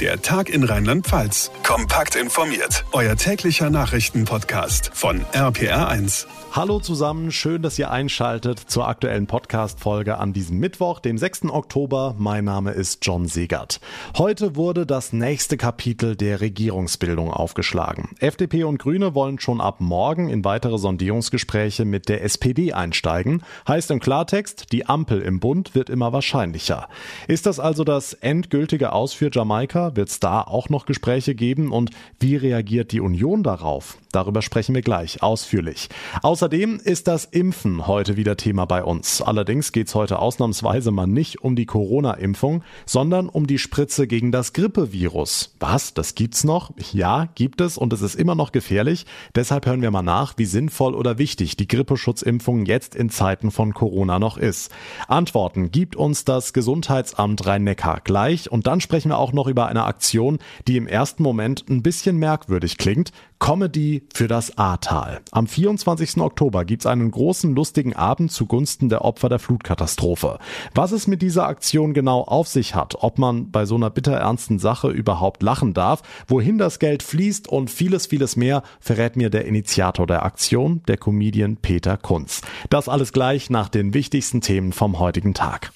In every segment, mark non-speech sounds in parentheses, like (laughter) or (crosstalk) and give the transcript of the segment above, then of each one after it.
Der Tag in Rheinland-Pfalz. Kompakt informiert. Euer täglicher Nachrichtenpodcast von RPR1. Hallo zusammen, schön, dass ihr einschaltet zur aktuellen Podcast-Folge an diesem Mittwoch, dem 6. Oktober. Mein Name ist John Segert. Heute wurde das nächste Kapitel der Regierungsbildung aufgeschlagen. FDP und Grüne wollen schon ab morgen in weitere Sondierungsgespräche mit der SPD einsteigen. Heißt im Klartext, die Ampel im Bund wird immer wahrscheinlicher. Ist das also das endgültige Aus für Jamaika? Wird es da auch noch Gespräche geben? Und wie reagiert die Union darauf? Darüber sprechen wir gleich ausführlich. Außerdem ist das Impfen heute wieder Thema bei uns. Allerdings geht es heute ausnahmsweise mal nicht um die Corona-Impfung, sondern um die Spritze gegen das Grippevirus. Was? Das gibt's noch? Ja, gibt es und es ist immer noch gefährlich. Deshalb hören wir mal nach, wie sinnvoll oder wichtig die Grippeschutzimpfung jetzt in Zeiten von Corona noch ist. Antworten gibt uns das Gesundheitsamt Rhein-Neckar gleich und dann sprechen wir auch noch über eine Aktion, die im ersten Moment ein bisschen merkwürdig klingt. Comedy für das Ahrtal. Am 24. Oktober gibt's einen großen lustigen Abend zugunsten der Opfer der Flutkatastrophe. Was es mit dieser Aktion genau auf sich hat, ob man bei so einer bitterernsten Sache überhaupt lachen darf, wohin das Geld fließt und vieles, vieles mehr, verrät mir der Initiator der Aktion, der Comedian Peter Kunz. Das alles gleich nach den wichtigsten Themen vom heutigen Tag.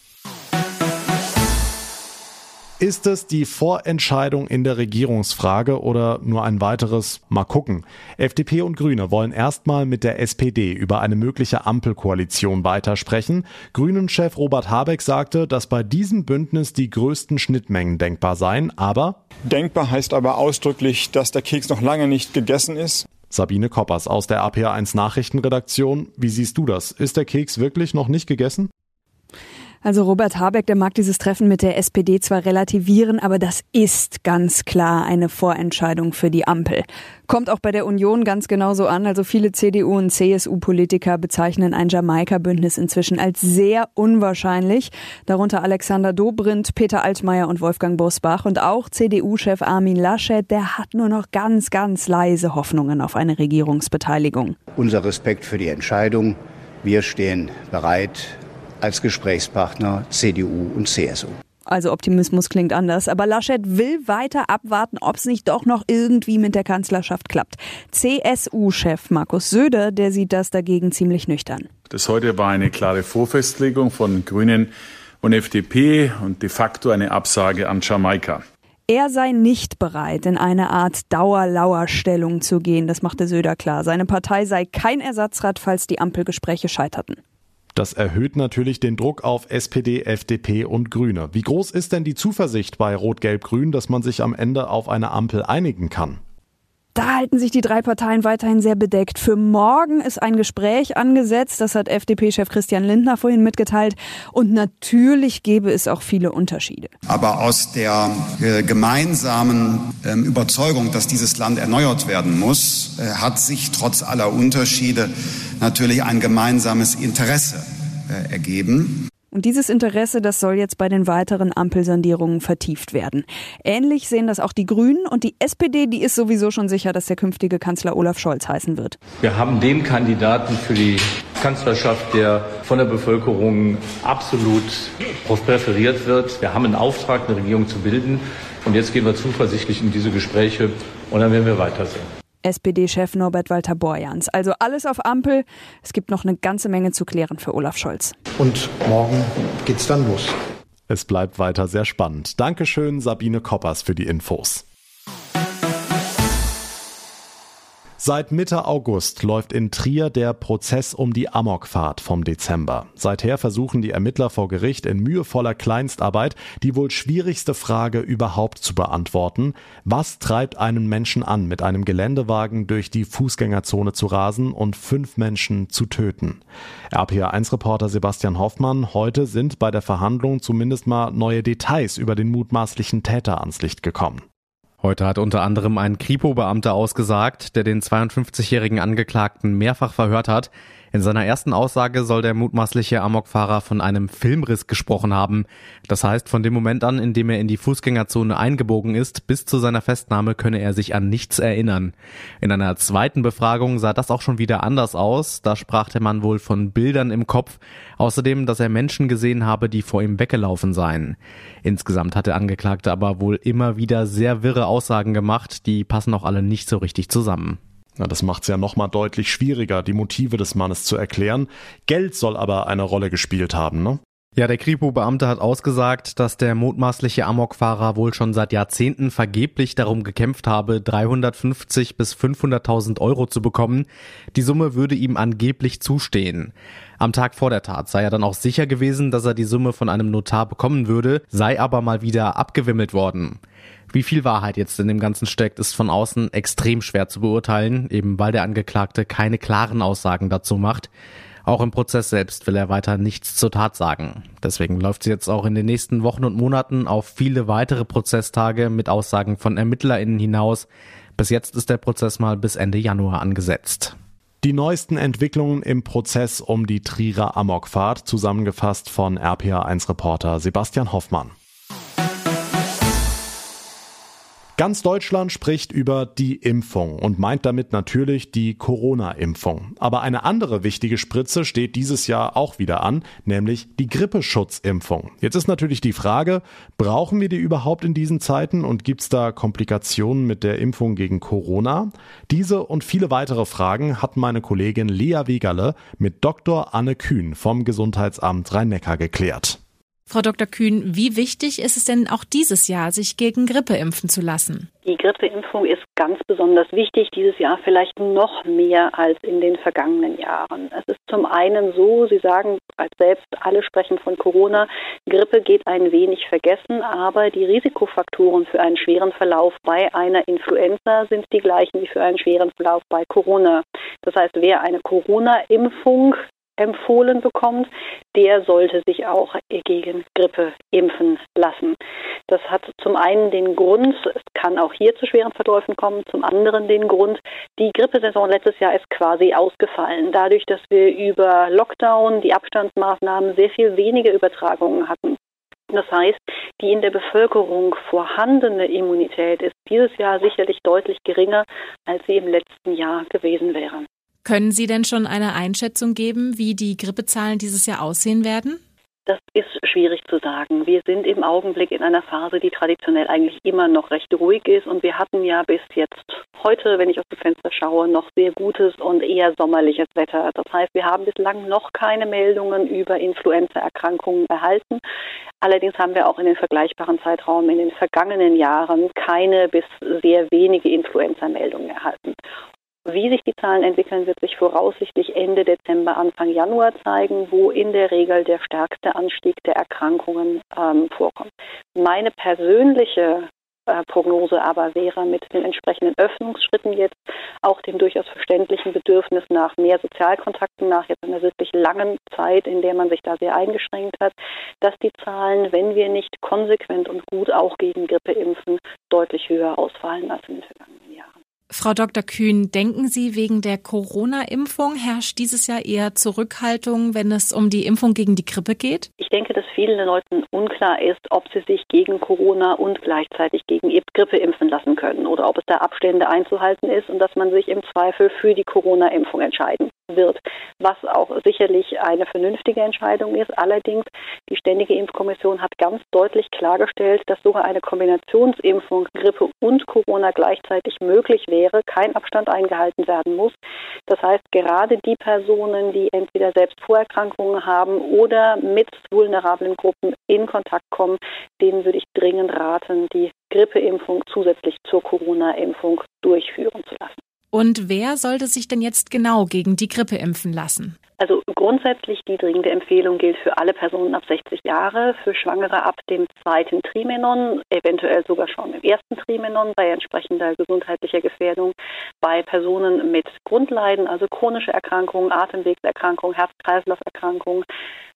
Ist es die Vorentscheidung in der Regierungsfrage oder nur ein weiteres Mal gucken? FDP und Grüne wollen erstmal mit der SPD über eine mögliche Ampelkoalition weitersprechen. Grünen-Chef Robert Habeck sagte, dass bei diesem Bündnis die größten Schnittmengen denkbar seien, aber Denkbar heißt aber ausdrücklich, dass der Keks noch lange nicht gegessen ist. Sabine Koppers aus der APA1 Nachrichtenredaktion. Wie siehst du das? Ist der Keks wirklich noch nicht gegessen? Also Robert Habeck, der mag dieses Treffen mit der SPD zwar relativieren, aber das ist ganz klar eine Vorentscheidung für die Ampel. Kommt auch bei der Union ganz genauso an. Also viele CDU und CSU-Politiker bezeichnen ein Jamaika-Bündnis inzwischen als sehr unwahrscheinlich. Darunter Alexander Dobrindt, Peter Altmaier und Wolfgang Bosbach. Und auch CDU-Chef Armin Laschet, der hat nur noch ganz, ganz leise Hoffnungen auf eine Regierungsbeteiligung. Unser Respekt für die Entscheidung. Wir stehen bereit, als Gesprächspartner CDU und CSU. Also Optimismus klingt anders, aber Laschet will weiter abwarten, ob es nicht doch noch irgendwie mit der Kanzlerschaft klappt. CSU-Chef Markus Söder, der sieht das dagegen ziemlich nüchtern. Das heute war eine klare Vorfestlegung von Grünen und FDP und de facto eine Absage an Jamaika. Er sei nicht bereit, in eine Art Dauerlauerstellung zu gehen, das machte Söder klar. Seine Partei sei kein Ersatzrad, falls die Ampelgespräche scheiterten. Das erhöht natürlich den Druck auf SPD, FDP und Grüne. Wie groß ist denn die Zuversicht bei Rot-Gelb-Grün, dass man sich am Ende auf eine Ampel einigen kann? Da halten sich die drei Parteien weiterhin sehr bedeckt. Für morgen ist ein Gespräch angesetzt, das hat FDP-Chef Christian Lindner vorhin mitgeteilt. Und natürlich gäbe es auch viele Unterschiede. Aber aus der äh, gemeinsamen äh, Überzeugung, dass dieses Land erneuert werden muss, äh, hat sich trotz aller Unterschiede natürlich ein gemeinsames Interesse äh, ergeben. Und dieses Interesse, das soll jetzt bei den weiteren Ampelsandierungen vertieft werden. Ähnlich sehen das auch die Grünen und die SPD, die ist sowieso schon sicher, dass der künftige Kanzler Olaf Scholz heißen wird. Wir haben den Kandidaten für die Kanzlerschaft, der von der Bevölkerung absolut präferiert wird. Wir haben einen Auftrag, eine Regierung zu bilden. Und jetzt gehen wir zuversichtlich in diese Gespräche und dann werden wir weitersehen. SPD-Chef Norbert Walter Borjans. Also alles auf Ampel. Es gibt noch eine ganze Menge zu klären für Olaf Scholz. Und morgen geht's dann los. Es bleibt weiter sehr spannend. Dankeschön, Sabine Koppers, für die Infos. Seit Mitte August läuft in Trier der Prozess um die Amokfahrt vom Dezember. Seither versuchen die Ermittler vor Gericht in mühevoller Kleinstarbeit die wohl schwierigste Frage überhaupt zu beantworten. Was treibt einen Menschen an, mit einem Geländewagen durch die Fußgängerzone zu rasen und fünf Menschen zu töten? RPA1-Reporter Sebastian Hoffmann, heute sind bei der Verhandlung zumindest mal neue Details über den mutmaßlichen Täter ans Licht gekommen. Heute hat unter anderem ein Kripo-Beamter ausgesagt, der den 52-jährigen Angeklagten mehrfach verhört hat. In seiner ersten Aussage soll der mutmaßliche Amokfahrer von einem Filmriss gesprochen haben. Das heißt, von dem Moment an, in dem er in die Fußgängerzone eingebogen ist, bis zu seiner Festnahme könne er sich an nichts erinnern. In einer zweiten Befragung sah das auch schon wieder anders aus. Da sprach der Mann wohl von Bildern im Kopf. Außerdem, dass er Menschen gesehen habe, die vor ihm weggelaufen seien. Insgesamt hat der Angeklagte aber wohl immer wieder sehr wirre Aussagen gemacht. Die passen auch alle nicht so richtig zusammen. Na, das macht es ja nochmal deutlich schwieriger, die Motive des Mannes zu erklären. Geld soll aber eine Rolle gespielt haben, ne? Ja, der Kripo-Beamte hat ausgesagt, dass der mutmaßliche Amokfahrer wohl schon seit Jahrzehnten vergeblich darum gekämpft habe, 350 bis 500.000 Euro zu bekommen. Die Summe würde ihm angeblich zustehen. Am Tag vor der Tat sei er dann auch sicher gewesen, dass er die Summe von einem Notar bekommen würde, sei aber mal wieder abgewimmelt worden. Wie viel Wahrheit jetzt in dem Ganzen steckt, ist von außen extrem schwer zu beurteilen, eben weil der Angeklagte keine klaren Aussagen dazu macht. Auch im Prozess selbst will er weiter nichts zur Tat sagen. Deswegen läuft sie jetzt auch in den nächsten Wochen und Monaten auf viele weitere Prozesstage mit Aussagen von ErmittlerInnen hinaus. Bis jetzt ist der Prozess mal bis Ende Januar angesetzt. Die neuesten Entwicklungen im Prozess um die Trierer Amokfahrt, zusammengefasst von RPA1-Reporter Sebastian Hoffmann. Ganz Deutschland spricht über die Impfung und meint damit natürlich die Corona-Impfung. Aber eine andere wichtige Spritze steht dieses Jahr auch wieder an, nämlich die Grippeschutzimpfung. Jetzt ist natürlich die Frage, brauchen wir die überhaupt in diesen Zeiten und gibt es da Komplikationen mit der Impfung gegen Corona? Diese und viele weitere Fragen hat meine Kollegin Lea Wegerle mit Dr. Anne Kühn vom Gesundheitsamt Rhein-Neckar geklärt. Frau Dr. Kühn, wie wichtig ist es denn auch dieses Jahr, sich gegen Grippe impfen zu lassen? Die Grippeimpfung ist ganz besonders wichtig, dieses Jahr vielleicht noch mehr als in den vergangenen Jahren. Es ist zum einen so, Sie sagen als selbst, alle sprechen von Corona, Grippe geht ein wenig vergessen, aber die Risikofaktoren für einen schweren Verlauf bei einer Influenza sind die gleichen wie für einen schweren Verlauf bei Corona. Das heißt, wer eine Corona-Impfung empfohlen bekommt, der sollte sich auch gegen Grippe impfen lassen. Das hat zum einen den Grund, es kann auch hier zu schweren Verläufen kommen, zum anderen den Grund, die Grippesaison letztes Jahr ist quasi ausgefallen. Dadurch, dass wir über Lockdown, die Abstandsmaßnahmen sehr viel weniger Übertragungen hatten. Das heißt, die in der Bevölkerung vorhandene Immunität ist dieses Jahr sicherlich deutlich geringer, als sie im letzten Jahr gewesen wäre. Können Sie denn schon eine Einschätzung geben, wie die Grippezahlen dieses Jahr aussehen werden? Das ist schwierig zu sagen. Wir sind im Augenblick in einer Phase, die traditionell eigentlich immer noch recht ruhig ist. Und wir hatten ja bis jetzt heute, wenn ich aus dem Fenster schaue, noch sehr gutes und eher sommerliches Wetter. Das heißt, wir haben bislang noch keine Meldungen über Influenzaerkrankungen erhalten. Allerdings haben wir auch in den vergleichbaren Zeitraum in den vergangenen Jahren keine bis sehr wenige Influenza-Meldungen erhalten. Wie sich die Zahlen entwickeln, wird sich voraussichtlich Ende Dezember, Anfang Januar zeigen, wo in der Regel der stärkste Anstieg der Erkrankungen ähm, vorkommt. Meine persönliche äh, Prognose aber wäre mit den entsprechenden Öffnungsschritten jetzt, auch dem durchaus verständlichen Bedürfnis nach mehr Sozialkontakten, nach jetzt einer wirklich langen Zeit, in der man sich da sehr eingeschränkt hat, dass die Zahlen, wenn wir nicht konsequent und gut auch gegen Grippe impfen, deutlich höher ausfallen als in den vergangenen Jahren. Frau Dr. Kühn, denken Sie, wegen der Corona-Impfung herrscht dieses Jahr eher Zurückhaltung, wenn es um die Impfung gegen die Grippe geht? Ich denke, dass vielen Leuten unklar ist, ob sie sich gegen Corona und gleichzeitig gegen Grippe impfen lassen können oder ob es da Abstände einzuhalten ist und dass man sich im Zweifel für die Corona-Impfung entscheiden wird, was auch sicherlich eine vernünftige Entscheidung ist. Allerdings, die Ständige Impfkommission hat ganz deutlich klargestellt, dass sogar eine Kombinationsimpfung Grippe und Corona gleichzeitig möglich wäre, kein Abstand eingehalten werden muss. Das heißt, gerade die Personen, die entweder selbst Vorerkrankungen haben oder mit vulnerablen Gruppen in Kontakt kommen, denen würde ich dringend raten, die Grippeimpfung zusätzlich zur Corona-Impfung durchführen zu lassen. Und wer sollte sich denn jetzt genau gegen die Grippe impfen lassen? Also grundsätzlich die dringende Empfehlung gilt für alle Personen ab 60 Jahre, für Schwangere ab dem zweiten Trimenon, eventuell sogar schon im ersten Trimenon bei entsprechender gesundheitlicher Gefährdung, bei Personen mit Grundleiden, also chronische Erkrankungen, Atemwegserkrankungen, Herz-Kreislauf-Erkrankungen,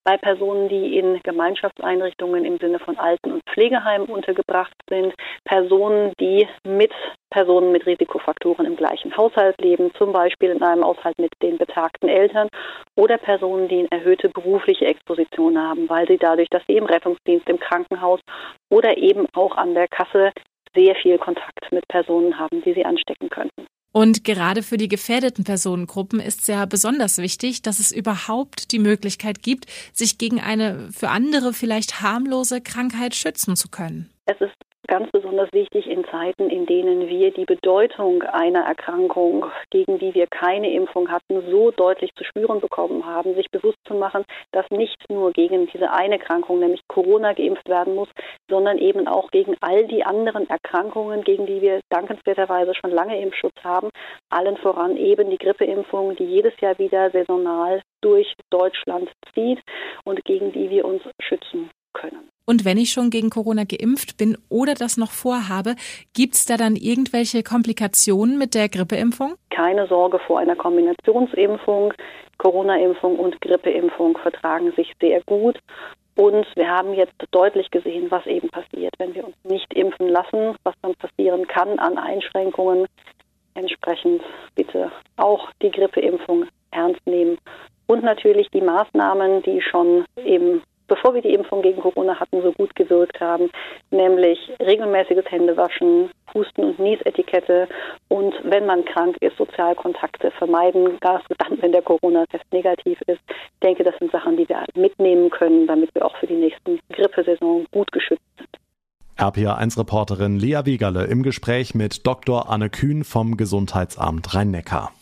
bei Personen, die in Gemeinschaftseinrichtungen im Sinne von Alten- und Pflegeheimen untergebracht sind, Personen, die mit Personen mit Risikofaktoren im gleichen Haushalt leben, zum Beispiel in einem Haushalt mit den betagten Eltern oder Personen, die eine erhöhte berufliche Exposition haben, weil sie dadurch, dass sie im Rettungsdienst, im Krankenhaus oder eben auch an der Kasse sehr viel Kontakt mit Personen haben, die sie anstecken könnten. Und gerade für die gefährdeten Personengruppen ist es ja besonders wichtig, dass es überhaupt die Möglichkeit gibt, sich gegen eine für andere vielleicht harmlose Krankheit schützen zu können. Es ist ganz besonders wichtig in Zeiten, in denen wir die Bedeutung einer Erkrankung, gegen die wir keine Impfung hatten, so deutlich zu spüren bekommen haben, sich bewusst zu machen, dass nicht nur gegen diese eine Erkrankung, nämlich Corona, geimpft werden muss, sondern eben auch gegen all die anderen Erkrankungen, gegen die wir dankenswerterweise schon lange Impfschutz haben, allen voran eben die Grippeimpfung, die jedes Jahr wieder saisonal durch Deutschland zieht und gegen die wir uns schützen können. Und wenn ich schon gegen Corona geimpft bin oder das noch vorhabe, gibt es da dann irgendwelche Komplikationen mit der Grippeimpfung? Keine Sorge vor einer Kombinationsimpfung. Corona-Impfung und Grippeimpfung vertragen sich sehr gut. Und wir haben jetzt deutlich gesehen, was eben passiert, wenn wir uns nicht impfen lassen, was dann passieren kann an Einschränkungen. Entsprechend bitte auch die Grippeimpfung ernst nehmen. Und natürlich die Maßnahmen, die schon im bevor wir die Impfung gegen Corona hatten, so gut gewirkt haben, nämlich regelmäßiges Händewaschen, Husten- und Niesetikette und wenn man krank ist, Sozialkontakte vermeiden, gerade dann, wenn der Corona-Test negativ ist. Ich denke, das sind Sachen, die wir mitnehmen können, damit wir auch für die nächsten Grippesaison gut geschützt sind. RPA1-Reporterin Lea Wegerle im Gespräch mit Dr. Anne Kühn vom Gesundheitsamt Rhein-Neckar.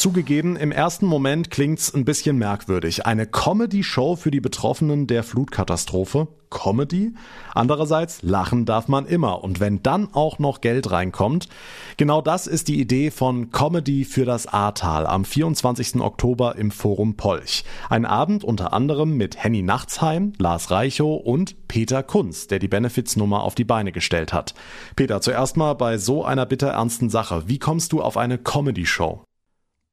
Zugegeben, im ersten Moment klingt's ein bisschen merkwürdig. Eine Comedy-Show für die Betroffenen der Flutkatastrophe. Comedy? Andererseits, lachen darf man immer. Und wenn dann auch noch Geld reinkommt, genau das ist die Idee von Comedy für das Ahrtal am 24. Oktober im Forum Polch. Ein Abend unter anderem mit Henny Nachtsheim, Lars Reichow und Peter Kunz, der die Benefitsnummer auf die Beine gestellt hat. Peter, zuerst mal bei so einer bitterernsten Sache. Wie kommst du auf eine Comedy-Show?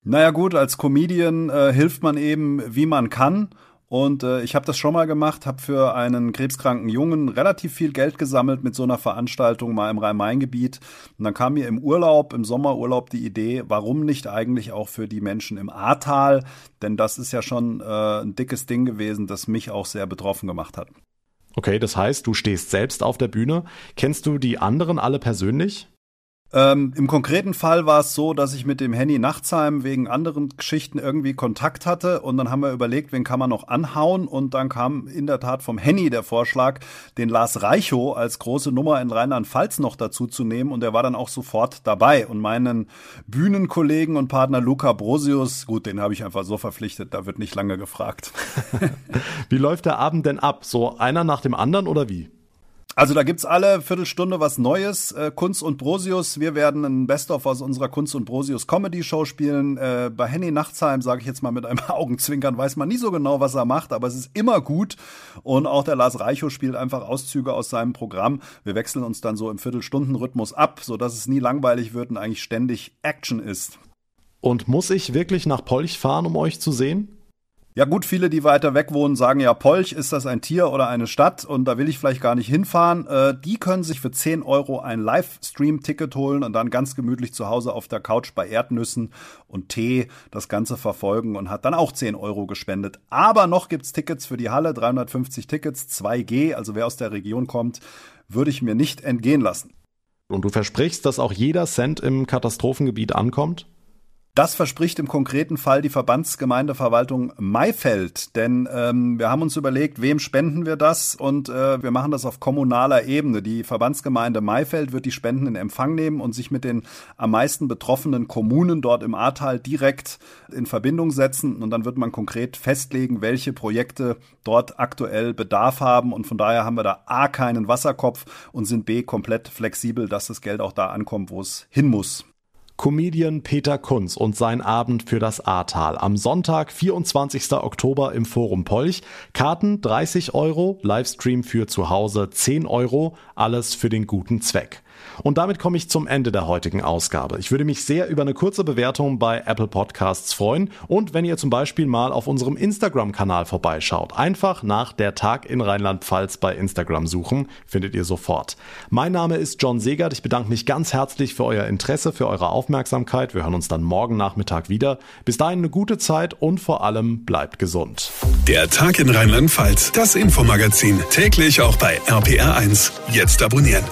Naja gut, als Comedian äh, hilft man eben, wie man kann. Und äh, ich habe das schon mal gemacht, habe für einen krebskranken Jungen relativ viel Geld gesammelt mit so einer Veranstaltung mal im Rhein-Main-Gebiet. Und dann kam mir im Urlaub, im Sommerurlaub die Idee, warum nicht eigentlich auch für die Menschen im Ahrtal? Denn das ist ja schon äh, ein dickes Ding gewesen, das mich auch sehr betroffen gemacht hat. Okay, das heißt, du stehst selbst auf der Bühne. Kennst du die anderen alle persönlich? Ähm, Im konkreten Fall war es so, dass ich mit dem Henny Nachtsheim wegen anderen Geschichten irgendwie Kontakt hatte und dann haben wir überlegt, wen kann man noch anhauen und dann kam in der Tat vom Henny der Vorschlag, den Lars Reichow als große Nummer in Rheinland-Pfalz noch dazu zu nehmen und er war dann auch sofort dabei und meinen Bühnenkollegen und Partner Luca Brosius, gut, den habe ich einfach so verpflichtet, da wird nicht lange gefragt. (laughs) wie läuft der Abend denn ab? So einer nach dem anderen oder wie? Also da gibt's alle Viertelstunde was Neues. Äh, Kunst und Brosius, wir werden ein Best-of aus unserer Kunst und Brosius Comedy Show spielen. Äh, bei Henny Nachtsheim, sage ich jetzt mal mit einem (laughs) Augenzwinkern, weiß man nie so genau, was er macht, aber es ist immer gut. Und auch der Lars Reichow spielt einfach Auszüge aus seinem Programm. Wir wechseln uns dann so im Viertelstundenrhythmus ab, sodass es nie langweilig wird und eigentlich ständig Action ist. Und muss ich wirklich nach Polch fahren, um euch zu sehen? Ja gut, viele, die weiter weg wohnen, sagen ja, Polch, ist das ein Tier oder eine Stadt und da will ich vielleicht gar nicht hinfahren. Äh, die können sich für 10 Euro ein Livestream-Ticket holen und dann ganz gemütlich zu Hause auf der Couch bei Erdnüssen und Tee das Ganze verfolgen und hat dann auch 10 Euro gespendet. Aber noch gibt's Tickets für die Halle, 350 Tickets, 2G, also wer aus der Region kommt, würde ich mir nicht entgehen lassen. Und du versprichst, dass auch jeder Cent im Katastrophengebiet ankommt? Das verspricht im konkreten Fall die Verbandsgemeindeverwaltung Maifeld, denn ähm, wir haben uns überlegt, wem spenden wir das und äh, wir machen das auf kommunaler Ebene. Die Verbandsgemeinde Maifeld wird die Spenden in Empfang nehmen und sich mit den am meisten betroffenen Kommunen dort im Ahrtal direkt in Verbindung setzen und dann wird man konkret festlegen, welche Projekte dort aktuell Bedarf haben und von daher haben wir da A keinen Wasserkopf und sind B komplett flexibel, dass das Geld auch da ankommt, wo es hin muss. Comedian Peter Kunz und sein Abend für das Ahrtal. Am Sonntag, 24. Oktober im Forum Polch. Karten 30 Euro, Livestream für zu Hause 10 Euro, alles für den guten Zweck. Und damit komme ich zum Ende der heutigen Ausgabe. Ich würde mich sehr über eine kurze Bewertung bei Apple Podcasts freuen und wenn ihr zum Beispiel mal auf unserem Instagram-Kanal vorbeischaut. Einfach nach der Tag in Rheinland-Pfalz bei Instagram suchen, findet ihr sofort. Mein Name ist John Segert. Ich bedanke mich ganz herzlich für euer Interesse, für eure Aufmerksamkeit. Wir hören uns dann morgen Nachmittag wieder. Bis dahin eine gute Zeit und vor allem bleibt gesund. Der Tag in Rheinland-Pfalz, das Infomagazin, täglich auch bei RPR1. Jetzt abonnieren.